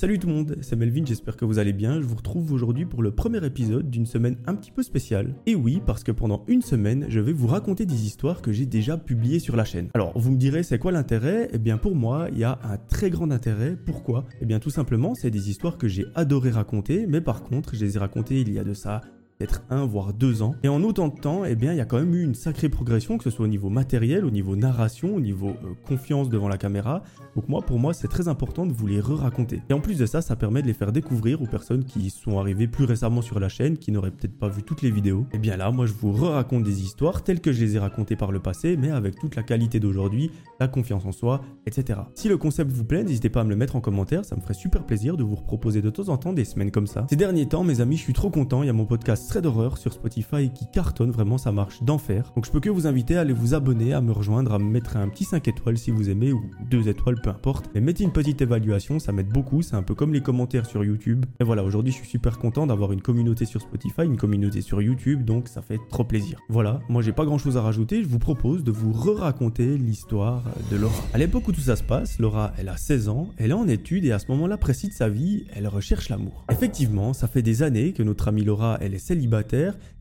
Salut tout le monde, c'est Melvin, j'espère que vous allez bien. Je vous retrouve aujourd'hui pour le premier épisode d'une semaine un petit peu spéciale. Et oui, parce que pendant une semaine, je vais vous raconter des histoires que j'ai déjà publiées sur la chaîne. Alors, vous me direz, c'est quoi l'intérêt? Eh bien, pour moi, il y a un très grand intérêt. Pourquoi? Eh bien, tout simplement, c'est des histoires que j'ai adoré raconter, mais par contre, je les ai racontées il y a de ça peut-être un voire deux ans. Et en autant de temps, eh bien, il y a quand même eu une sacrée progression, que ce soit au niveau matériel, au niveau narration, au niveau euh, confiance devant la caméra. Donc moi, pour moi, c'est très important de vous les re-raconter. Et en plus de ça, ça permet de les faire découvrir aux personnes qui sont arrivées plus récemment sur la chaîne, qui n'auraient peut-être pas vu toutes les vidéos. Et eh bien là, moi, je vous re-raconte des histoires telles que je les ai racontées par le passé, mais avec toute la qualité d'aujourd'hui, la confiance en soi, etc. Si le concept vous plaît, n'hésitez pas à me le mettre en commentaire, ça me ferait super plaisir de vous proposer de temps en temps des semaines comme ça. Ces derniers temps, mes amis, je suis trop content, il y a mon podcast D'horreur sur Spotify qui cartonne, vraiment ça marche d'enfer. Donc je peux que vous inviter à aller vous abonner, à me rejoindre, à me mettre un petit 5 étoiles si vous aimez, ou 2 étoiles, peu importe. Mais mettez une petite évaluation, ça m'aide beaucoup, c'est un peu comme les commentaires sur YouTube. Et voilà, aujourd'hui je suis super content d'avoir une communauté sur Spotify, une communauté sur YouTube, donc ça fait trop plaisir. Voilà, moi j'ai pas grand chose à rajouter, je vous propose de vous re-raconter l'histoire de Laura. À l'époque où tout ça se passe, Laura elle a 16 ans, elle est en études et à ce moment-là précis de sa vie, elle recherche l'amour. Effectivement, ça fait des années que notre amie Laura elle est célibataire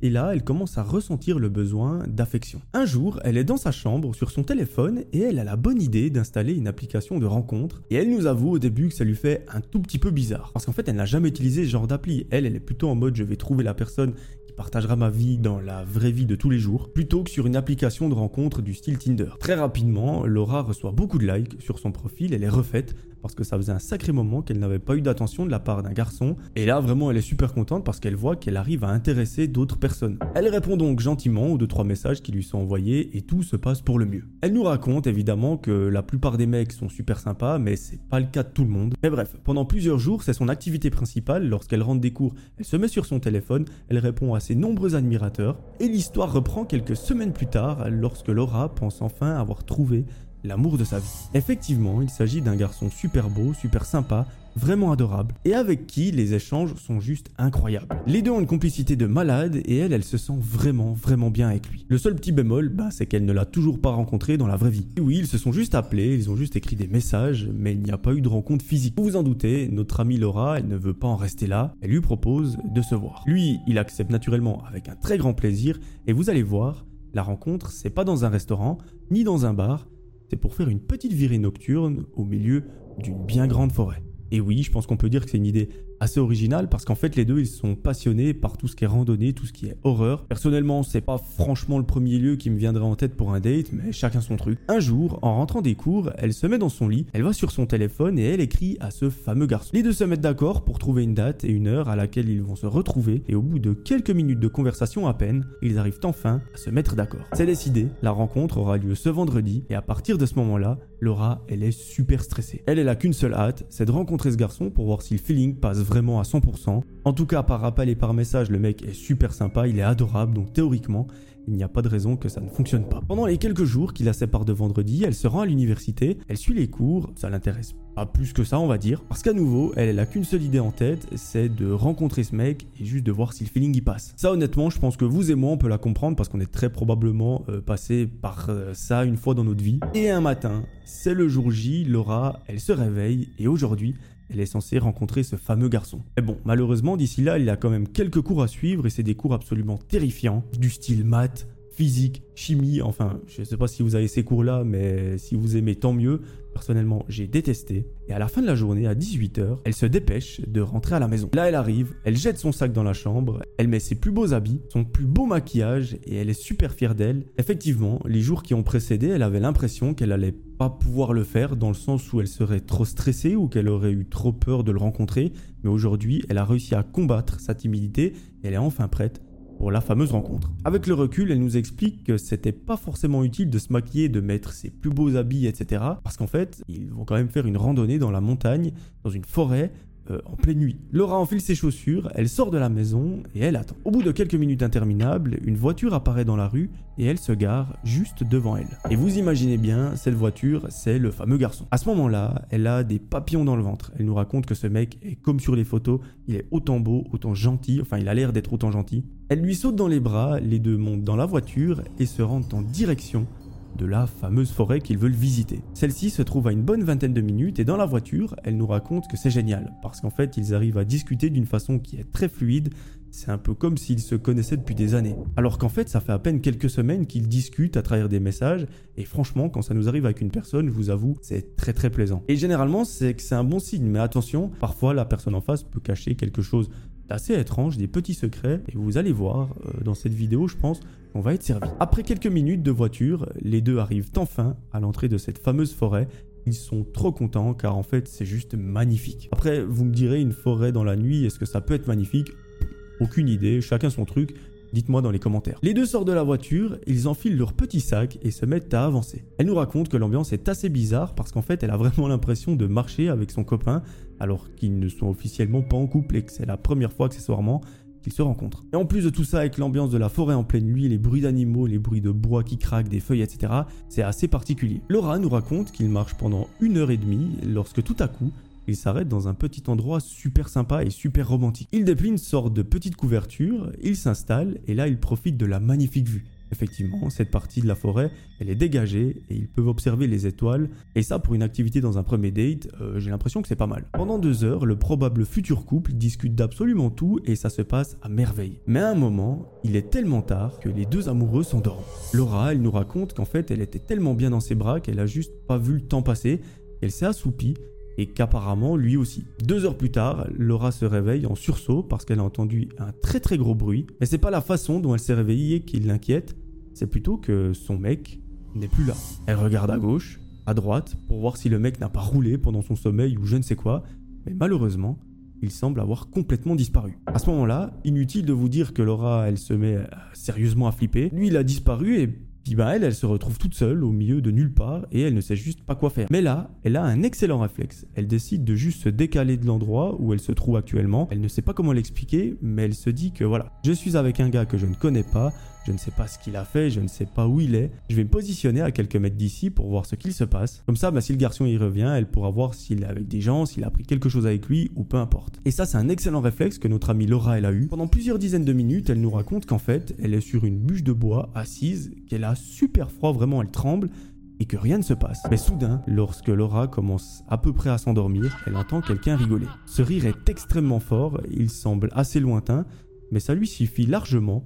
et là, elle commence à ressentir le besoin d'affection. Un jour, elle est dans sa chambre sur son téléphone et elle a la bonne idée d'installer une application de rencontre. Et elle nous avoue au début que ça lui fait un tout petit peu bizarre. Parce qu'en fait, elle n'a jamais utilisé ce genre d'appli. Elle, elle est plutôt en mode je vais trouver la personne qui partagera ma vie dans la vraie vie de tous les jours, plutôt que sur une application de rencontre du style Tinder. Très rapidement, Laura reçoit beaucoup de likes sur son profil, elle est refaite, parce que ça faisait un sacré moment qu'elle n'avait pas eu d'attention de la part d'un garçon. Et là, vraiment, elle est super contente parce qu'elle voit qu'elle arrive à intéresser d'autres personnes. Elle répond donc gentiment aux deux trois messages qui lui sont envoyés et tout se passe pour le mieux. Elle nous raconte évidemment que la plupart des mecs sont super sympas, mais c'est pas le cas de tout le monde. Mais bref, pendant plusieurs jours, c'est son activité principale. Lorsqu'elle rentre des cours, elle se met sur son téléphone, elle répond à ses nombreux admirateurs. Et l'histoire reprend quelques semaines plus tard, lorsque Laura pense enfin avoir trouvé l'amour de sa vie. Effectivement, il s'agit d'un garçon super beau, super sympa, vraiment adorable, et avec qui les échanges sont juste incroyables. Les deux ont une complicité de malade, et elle, elle se sent vraiment, vraiment bien avec lui. Le seul petit bémol, bah, c'est qu'elle ne l'a toujours pas rencontré dans la vraie vie. oui, ils se sont juste appelés, ils ont juste écrit des messages, mais il n'y a pas eu de rencontre physique. Vous vous en doutez, notre amie Laura, elle ne veut pas en rester là, elle lui propose de se voir. Lui, il accepte naturellement avec un très grand plaisir, et vous allez voir, la rencontre, c'est pas dans un restaurant, ni dans un bar, c'est pour faire une petite virée nocturne au milieu d'une bien grande forêt. Et oui, je pense qu'on peut dire que c'est une idée assez originale parce qu'en fait les deux ils sont passionnés par tout ce qui est randonnée, tout ce qui est horreur. Personnellement, c'est pas franchement le premier lieu qui me viendrait en tête pour un date, mais chacun son truc. Un jour, en rentrant des cours, elle se met dans son lit, elle va sur son téléphone et elle écrit à ce fameux garçon. Les deux se mettent d'accord pour trouver une date et une heure à laquelle ils vont se retrouver et au bout de quelques minutes de conversation à peine, ils arrivent enfin à se mettre d'accord. C'est décidé, la rencontre aura lieu ce vendredi et à partir de ce moment-là, Laura, elle est super stressée. Elle, elle a qu'une seule hâte, c'est de rencontrer ce garçon pour voir si le feeling passe vraiment à 100%. En tout cas, par rappel et par message, le mec est super sympa, il est adorable, donc théoriquement, il n'y a pas de raison que ça ne fonctionne pas. Pendant les quelques jours qui la séparent de vendredi, elle se rend à l'université, elle suit les cours, ça l'intéresse pas plus que ça on va dire, parce qu'à nouveau, elle, n'a qu'une seule idée en tête, c'est de rencontrer ce mec et juste de voir si le feeling y passe. Ça honnêtement, je pense que vous et moi on peut la comprendre parce qu'on est très probablement euh, passé par euh, ça une fois dans notre vie. Et un matin, c'est le jour J, Laura, elle se réveille et aujourd'hui, elle est censée rencontrer ce fameux garçon. Mais bon, malheureusement, d'ici là, il a quand même quelques cours à suivre et c'est des cours absolument terrifiants, du style maths, physique, chimie, enfin, je ne sais pas si vous avez ces cours-là, mais si vous aimez, tant mieux. Personnellement, j'ai détesté. Et à la fin de la journée, à 18h, elle se dépêche de rentrer à la maison. Là, elle arrive, elle jette son sac dans la chambre, elle met ses plus beaux habits, son plus beau maquillage, et elle est super fière d'elle. Effectivement, les jours qui ont précédé, elle avait l'impression qu'elle allait pas pouvoir le faire, dans le sens où elle serait trop stressée ou qu'elle aurait eu trop peur de le rencontrer. Mais aujourd'hui, elle a réussi à combattre sa timidité, et elle est enfin prête la fameuse rencontre. Avec le recul, elle nous explique que c'était pas forcément utile de se maquiller, de mettre ses plus beaux habits, etc. Parce qu'en fait, ils vont quand même faire une randonnée dans la montagne, dans une forêt, euh, en pleine nuit. Laura enfile ses chaussures, elle sort de la maison et elle attend. Au bout de quelques minutes interminables, une voiture apparaît dans la rue et elle se gare juste devant elle. Et vous imaginez bien, cette voiture, c'est le fameux garçon. À ce moment-là, elle a des papillons dans le ventre. Elle nous raconte que ce mec est comme sur les photos, il est autant beau, autant gentil, enfin il a l'air d'être autant gentil. Elle lui saute dans les bras, les deux montent dans la voiture et se rendent en direction de la fameuse forêt qu'ils veulent visiter. Celle-ci se trouve à une bonne vingtaine de minutes et dans la voiture, elle nous raconte que c'est génial parce qu'en fait, ils arrivent à discuter d'une façon qui est très fluide. C'est un peu comme s'ils se connaissaient depuis des années. Alors qu'en fait, ça fait à peine quelques semaines qu'ils discutent à travers des messages et franchement, quand ça nous arrive avec une personne, je vous avoue, c'est très très plaisant. Et généralement, c'est que c'est un bon signe, mais attention, parfois la personne en face peut cacher quelque chose assez étrange, des petits secrets, et vous allez voir euh, dans cette vidéo, je pense, qu'on va être servi. Après quelques minutes de voiture, les deux arrivent enfin à l'entrée de cette fameuse forêt. Ils sont trop contents car en fait c'est juste magnifique. Après vous me direz une forêt dans la nuit, est-ce que ça peut être magnifique? Aucune idée, chacun son truc. Dites-moi dans les commentaires. Les deux sortent de la voiture, ils enfilent leur petit sac et se mettent à avancer. Elle nous raconte que l'ambiance est assez bizarre parce qu'en fait elle a vraiment l'impression de marcher avec son copain alors qu'ils ne sont officiellement pas en couple et que c'est la première fois accessoirement qu'ils se rencontrent. Et en plus de tout ça, avec l'ambiance de la forêt en pleine nuit, les bruits d'animaux, les bruits de bois qui craquent, des feuilles, etc., c'est assez particulier. Laura nous raconte qu'il marche pendant une heure et demie lorsque tout à coup, il s'arrête dans un petit endroit super sympa et super romantique. Il déplie une sorte de petite couverture, il s'installe et là il profite de la magnifique vue. Effectivement, cette partie de la forêt, elle est dégagée et ils peuvent observer les étoiles. Et ça, pour une activité dans un premier date, euh, j'ai l'impression que c'est pas mal. Pendant deux heures, le probable futur couple discute d'absolument tout et ça se passe à merveille. Mais à un moment, il est tellement tard que les deux amoureux s'endorment. Laura, elle nous raconte qu'en fait, elle était tellement bien dans ses bras qu'elle a juste pas vu le temps passer. Elle s'est assoupie et qu'apparemment lui aussi. Deux heures plus tard, Laura se réveille en sursaut parce qu'elle a entendu un très très gros bruit. Mais c'est pas la façon dont elle s'est réveillée qui l'inquiète, c'est plutôt que son mec n'est plus là. Elle regarde à gauche, à droite, pour voir si le mec n'a pas roulé pendant son sommeil ou je ne sais quoi, mais malheureusement, il semble avoir complètement disparu. À ce moment-là, inutile de vous dire que Laura, elle se met sérieusement à flipper. Lui, il a disparu et puis bah elle, elle se retrouve toute seule au milieu de nulle part et elle ne sait juste pas quoi faire. Mais là, elle a un excellent réflexe. Elle décide de juste se décaler de l'endroit où elle se trouve actuellement. Elle ne sait pas comment l'expliquer, mais elle se dit que voilà, je suis avec un gars que je ne connais pas, je ne sais pas ce qu'il a fait, je ne sais pas où il est. Je vais me positionner à quelques mètres d'ici pour voir ce qu'il se passe. Comme ça, bah, si le garçon y revient, elle pourra voir s'il est avec des gens, s'il a pris quelque chose avec lui ou peu importe. Et ça, c'est un excellent réflexe que notre amie Laura, elle a eu. Pendant plusieurs dizaines de minutes, elle nous raconte qu'en fait, elle est sur une bûche de bois assise, qu'elle a super froid, vraiment, elle tremble et que rien ne se passe. Mais soudain, lorsque Laura commence à peu près à s'endormir, elle entend quelqu'un rigoler. Ce rire est extrêmement fort, il semble assez lointain, mais ça lui suffit largement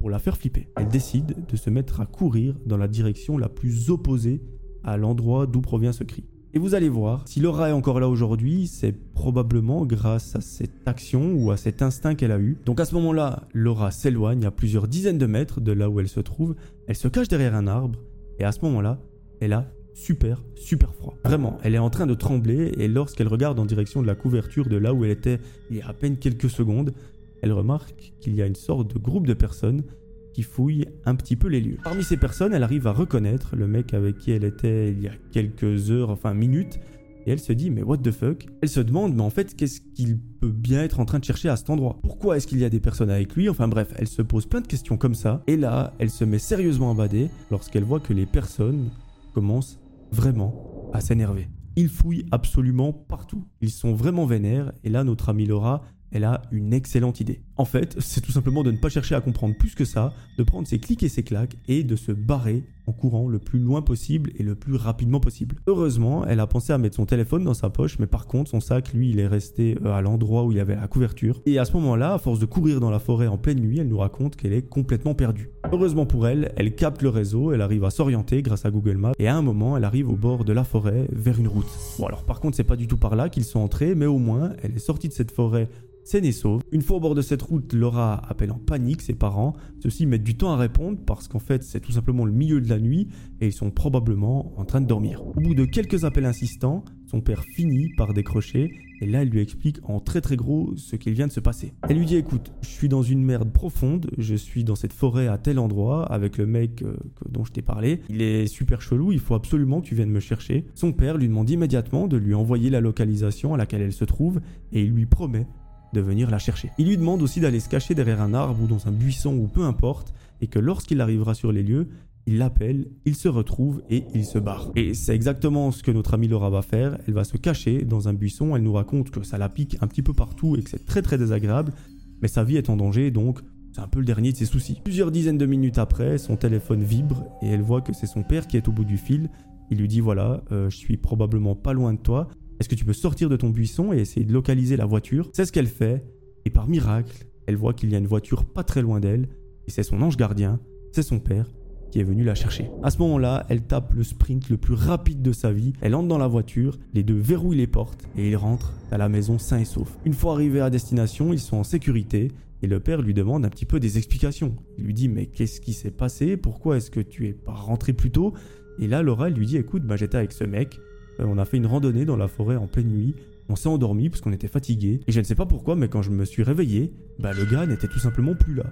pour la faire flipper. Elle décide de se mettre à courir dans la direction la plus opposée à l'endroit d'où provient ce cri. Et vous allez voir, si Laura est encore là aujourd'hui, c'est probablement grâce à cette action ou à cet instinct qu'elle a eu. Donc à ce moment-là, Laura s'éloigne à plusieurs dizaines de mètres de là où elle se trouve, elle se cache derrière un arbre, et à ce moment-là, elle a super, super froid. Vraiment, elle est en train de trembler, et lorsqu'elle regarde en direction de la couverture de là où elle était il y a à peine quelques secondes, elle remarque qu'il y a une sorte de groupe de personnes qui fouillent un petit peu les lieux. Parmi ces personnes, elle arrive à reconnaître le mec avec qui elle était il y a quelques heures, enfin minutes, et elle se dit mais what the fuck? Elle se demande mais en fait qu'est-ce qu'il peut bien être en train de chercher à cet endroit? Pourquoi est-ce qu'il y a des personnes avec lui? Enfin bref, elle se pose plein de questions comme ça, et là, elle se met sérieusement à bader lorsqu'elle voit que les personnes commencent vraiment à s'énerver. Ils fouillent absolument partout. Ils sont vraiment vénères, et là notre amie Laura elle a une excellente idée. En fait, c'est tout simplement de ne pas chercher à comprendre plus que ça, de prendre ses clics et ses claques et de se barrer en courant le plus loin possible et le plus rapidement possible. Heureusement, elle a pensé à mettre son téléphone dans sa poche, mais par contre, son sac, lui, il est resté euh, à l'endroit où il y avait la couverture. Et à ce moment-là, à force de courir dans la forêt en pleine nuit, elle nous raconte qu'elle est complètement perdue. Heureusement pour elle, elle capte le réseau, elle arrive à s'orienter grâce à Google Maps, et à un moment, elle arrive au bord de la forêt vers une route. Bon alors par contre, c'est pas du tout par là qu'ils sont entrés, mais au moins, elle est sortie de cette forêt c'est et. Une fois au bord de cette route, Laura appelle en panique ses parents. Ceux-ci mettent du temps à répondre parce qu'en fait c'est tout simplement le milieu de la nuit et ils sont probablement en train de dormir. Au bout de quelques appels insistants, son père finit par décrocher et là elle lui explique en très très gros ce qu'il vient de se passer. Elle lui dit écoute, je suis dans une merde profonde, je suis dans cette forêt à tel endroit avec le mec euh, dont je t'ai parlé. Il est super chelou, il faut absolument que tu viennes me chercher. Son père lui demande immédiatement de lui envoyer la localisation à laquelle elle se trouve et il lui promet de venir la chercher. Il lui demande aussi d'aller se cacher derrière un arbre ou dans un buisson ou peu importe, et que lorsqu'il arrivera sur les lieux, il l'appelle, il se retrouve et il se barre. Et c'est exactement ce que notre amie Laura va faire. Elle va se cacher dans un buisson, elle nous raconte que ça la pique un petit peu partout et que c'est très très désagréable, mais sa vie est en danger donc C'est un peu le dernier de ses soucis. Plusieurs dizaines de minutes après, son téléphone vibre et elle voit que c'est son père qui est au bout du fil. Il lui dit voilà, euh, je suis probablement pas loin de toi. Est-ce que tu peux sortir de ton buisson et essayer de localiser la voiture? C'est ce qu'elle fait. Et par miracle, elle voit qu'il y a une voiture pas très loin d'elle. Et c'est son ange gardien, c'est son père, qui est venu la chercher. À ce moment-là, elle tape le sprint le plus rapide de sa vie. Elle entre dans la voiture, les deux verrouillent les portes et ils rentrent à la maison sain et sauf. Une fois arrivés à destination, ils sont en sécurité et le père lui demande un petit peu des explications. Il lui dit mais qu'est-ce qui s'est passé? Pourquoi est-ce que tu es pas rentré plus tôt? Et là Laura lui dit écoute bah, j'étais avec ce mec, on a fait une randonnée dans la forêt en pleine nuit, on s'est endormi parce qu'on était fatigué et je ne sais pas pourquoi mais quand je me suis réveillé, bah le gars n'était tout simplement plus là.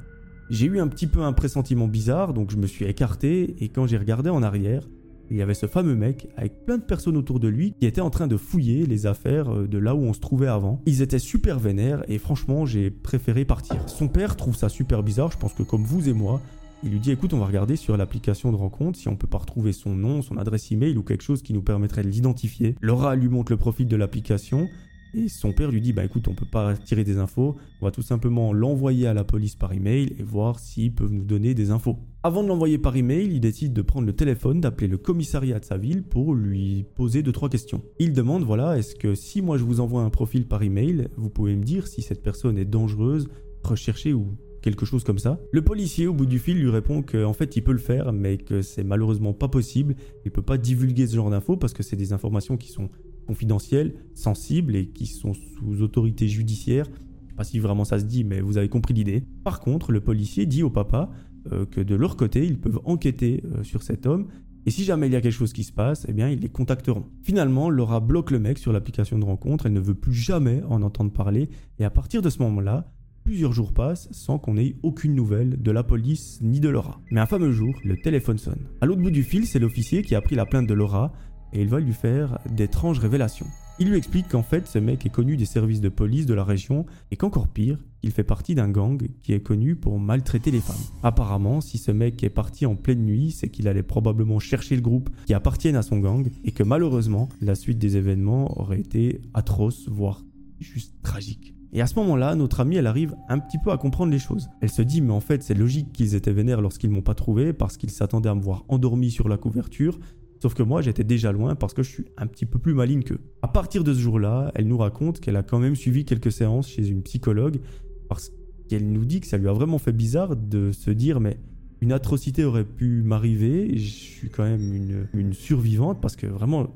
J'ai eu un petit peu un pressentiment bizarre donc je me suis écarté et quand j'ai regardé en arrière, il y avait ce fameux mec avec plein de personnes autour de lui qui étaient en train de fouiller les affaires euh, de là où on se trouvait avant. Ils étaient super vénères et franchement j'ai préféré partir. Son père trouve ça super bizarre, je pense que comme vous et moi, il lui dit écoute on va regarder sur l'application de rencontre si on peut pas retrouver son nom, son adresse email ou quelque chose qui nous permettrait de l'identifier. Laura lui montre le profil de l'application et son père lui dit bah écoute, on peut pas tirer des infos, on va tout simplement l'envoyer à la police par email et voir s'ils peuvent nous donner des infos. Avant de l'envoyer par email, il décide de prendre le téléphone, d'appeler le commissariat de sa ville pour lui poser deux trois questions. Il demande voilà, est-ce que si moi je vous envoie un profil par email, vous pouvez me dire si cette personne est dangereuse, recherchée ou quelque chose comme ça. Le policier au bout du fil lui répond qu'en fait il peut le faire mais que c'est malheureusement pas possible, il peut pas divulguer ce genre d'infos parce que c'est des informations qui sont confidentielles, sensibles et qui sont sous autorité judiciaire. Pas si vraiment ça se dit, mais vous avez compris l'idée. Par contre, le policier dit au papa euh, que de leur côté, ils peuvent enquêter euh, sur cet homme et si jamais il y a quelque chose qui se passe, eh bien, ils les contacteront. Finalement, Laura bloque le mec sur l'application de rencontre, elle ne veut plus jamais en entendre parler, et à partir de ce moment-là, plusieurs jours passent sans qu'on ait aucune nouvelle de la police ni de Laura. Mais un fameux jour, le téléphone sonne. À l'autre bout du fil, c'est l'officier qui a pris la plainte de Laura et il va lui faire d'étranges révélations. Il lui explique qu'en fait ce mec est connu des services de police de la région et qu'encore pire, il fait partie d'un gang qui est connu pour maltraiter les femmes. Apparemment, si ce mec est parti en pleine nuit, c'est qu'il allait probablement chercher le groupe qui appartiennent à son gang et que malheureusement, la suite des événements aurait été atroce, voire juste tragique. Et à ce moment-là, notre amie, elle arrive un petit peu à comprendre les choses. Elle se dit, mais en fait, c'est logique qu'ils étaient vénères lorsqu'ils m'ont pas trouvé, parce qu'ils s'attendaient à me voir endormi sur la couverture, Sauf que moi, j'étais déjà loin parce que je suis un petit peu plus maligne qu'eux. À partir de ce jour-là, elle nous raconte qu'elle a quand même suivi quelques séances chez une psychologue parce qu'elle nous dit que ça lui a vraiment fait bizarre de se dire mais une atrocité aurait pu m'arriver, je suis quand même une, une survivante parce que vraiment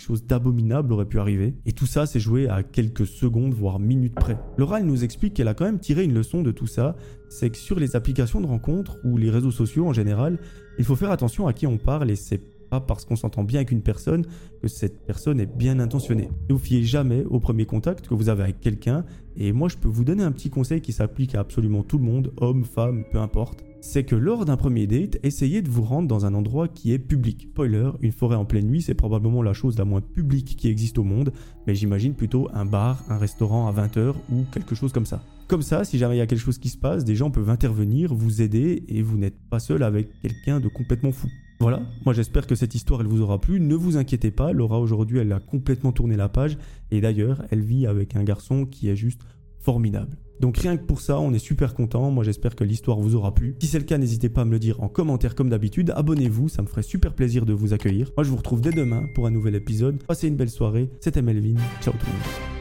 chose d'abominable aurait pu arriver. Et tout ça s'est joué à quelques secondes, voire minutes près. Laura, nous explique qu'elle a quand même tiré une leçon de tout ça, c'est que sur les applications de rencontres ou les réseaux sociaux en général, il faut faire attention à qui on parle et c'est pas parce qu'on s'entend bien avec une personne que cette personne est bien intentionnée. Ne vous fiez jamais au premier contact que vous avez avec quelqu'un et moi je peux vous donner un petit conseil qui s'applique à absolument tout le monde, homme, femme, peu importe. C'est que lors d'un premier date, essayez de vous rendre dans un endroit qui est public. Spoiler, une forêt en pleine nuit, c'est probablement la chose la moins publique qui existe au monde, mais j'imagine plutôt un bar, un restaurant à 20h ou quelque chose comme ça. Comme ça, si jamais il y a quelque chose qui se passe, des gens peuvent intervenir, vous aider et vous n'êtes pas seul avec quelqu'un de complètement fou. Voilà, moi j'espère que cette histoire elle vous aura plu. Ne vous inquiétez pas, Laura aujourd'hui elle a complètement tourné la page et d'ailleurs elle vit avec un garçon qui est juste formidable. Donc rien que pour ça, on est super content. Moi j'espère que l'histoire vous aura plu. Si c'est le cas, n'hésitez pas à me le dire en commentaire comme d'habitude. Abonnez-vous, ça me ferait super plaisir de vous accueillir. Moi je vous retrouve dès demain pour un nouvel épisode. Passez une belle soirée. C'était Melvin. Ciao tout le monde.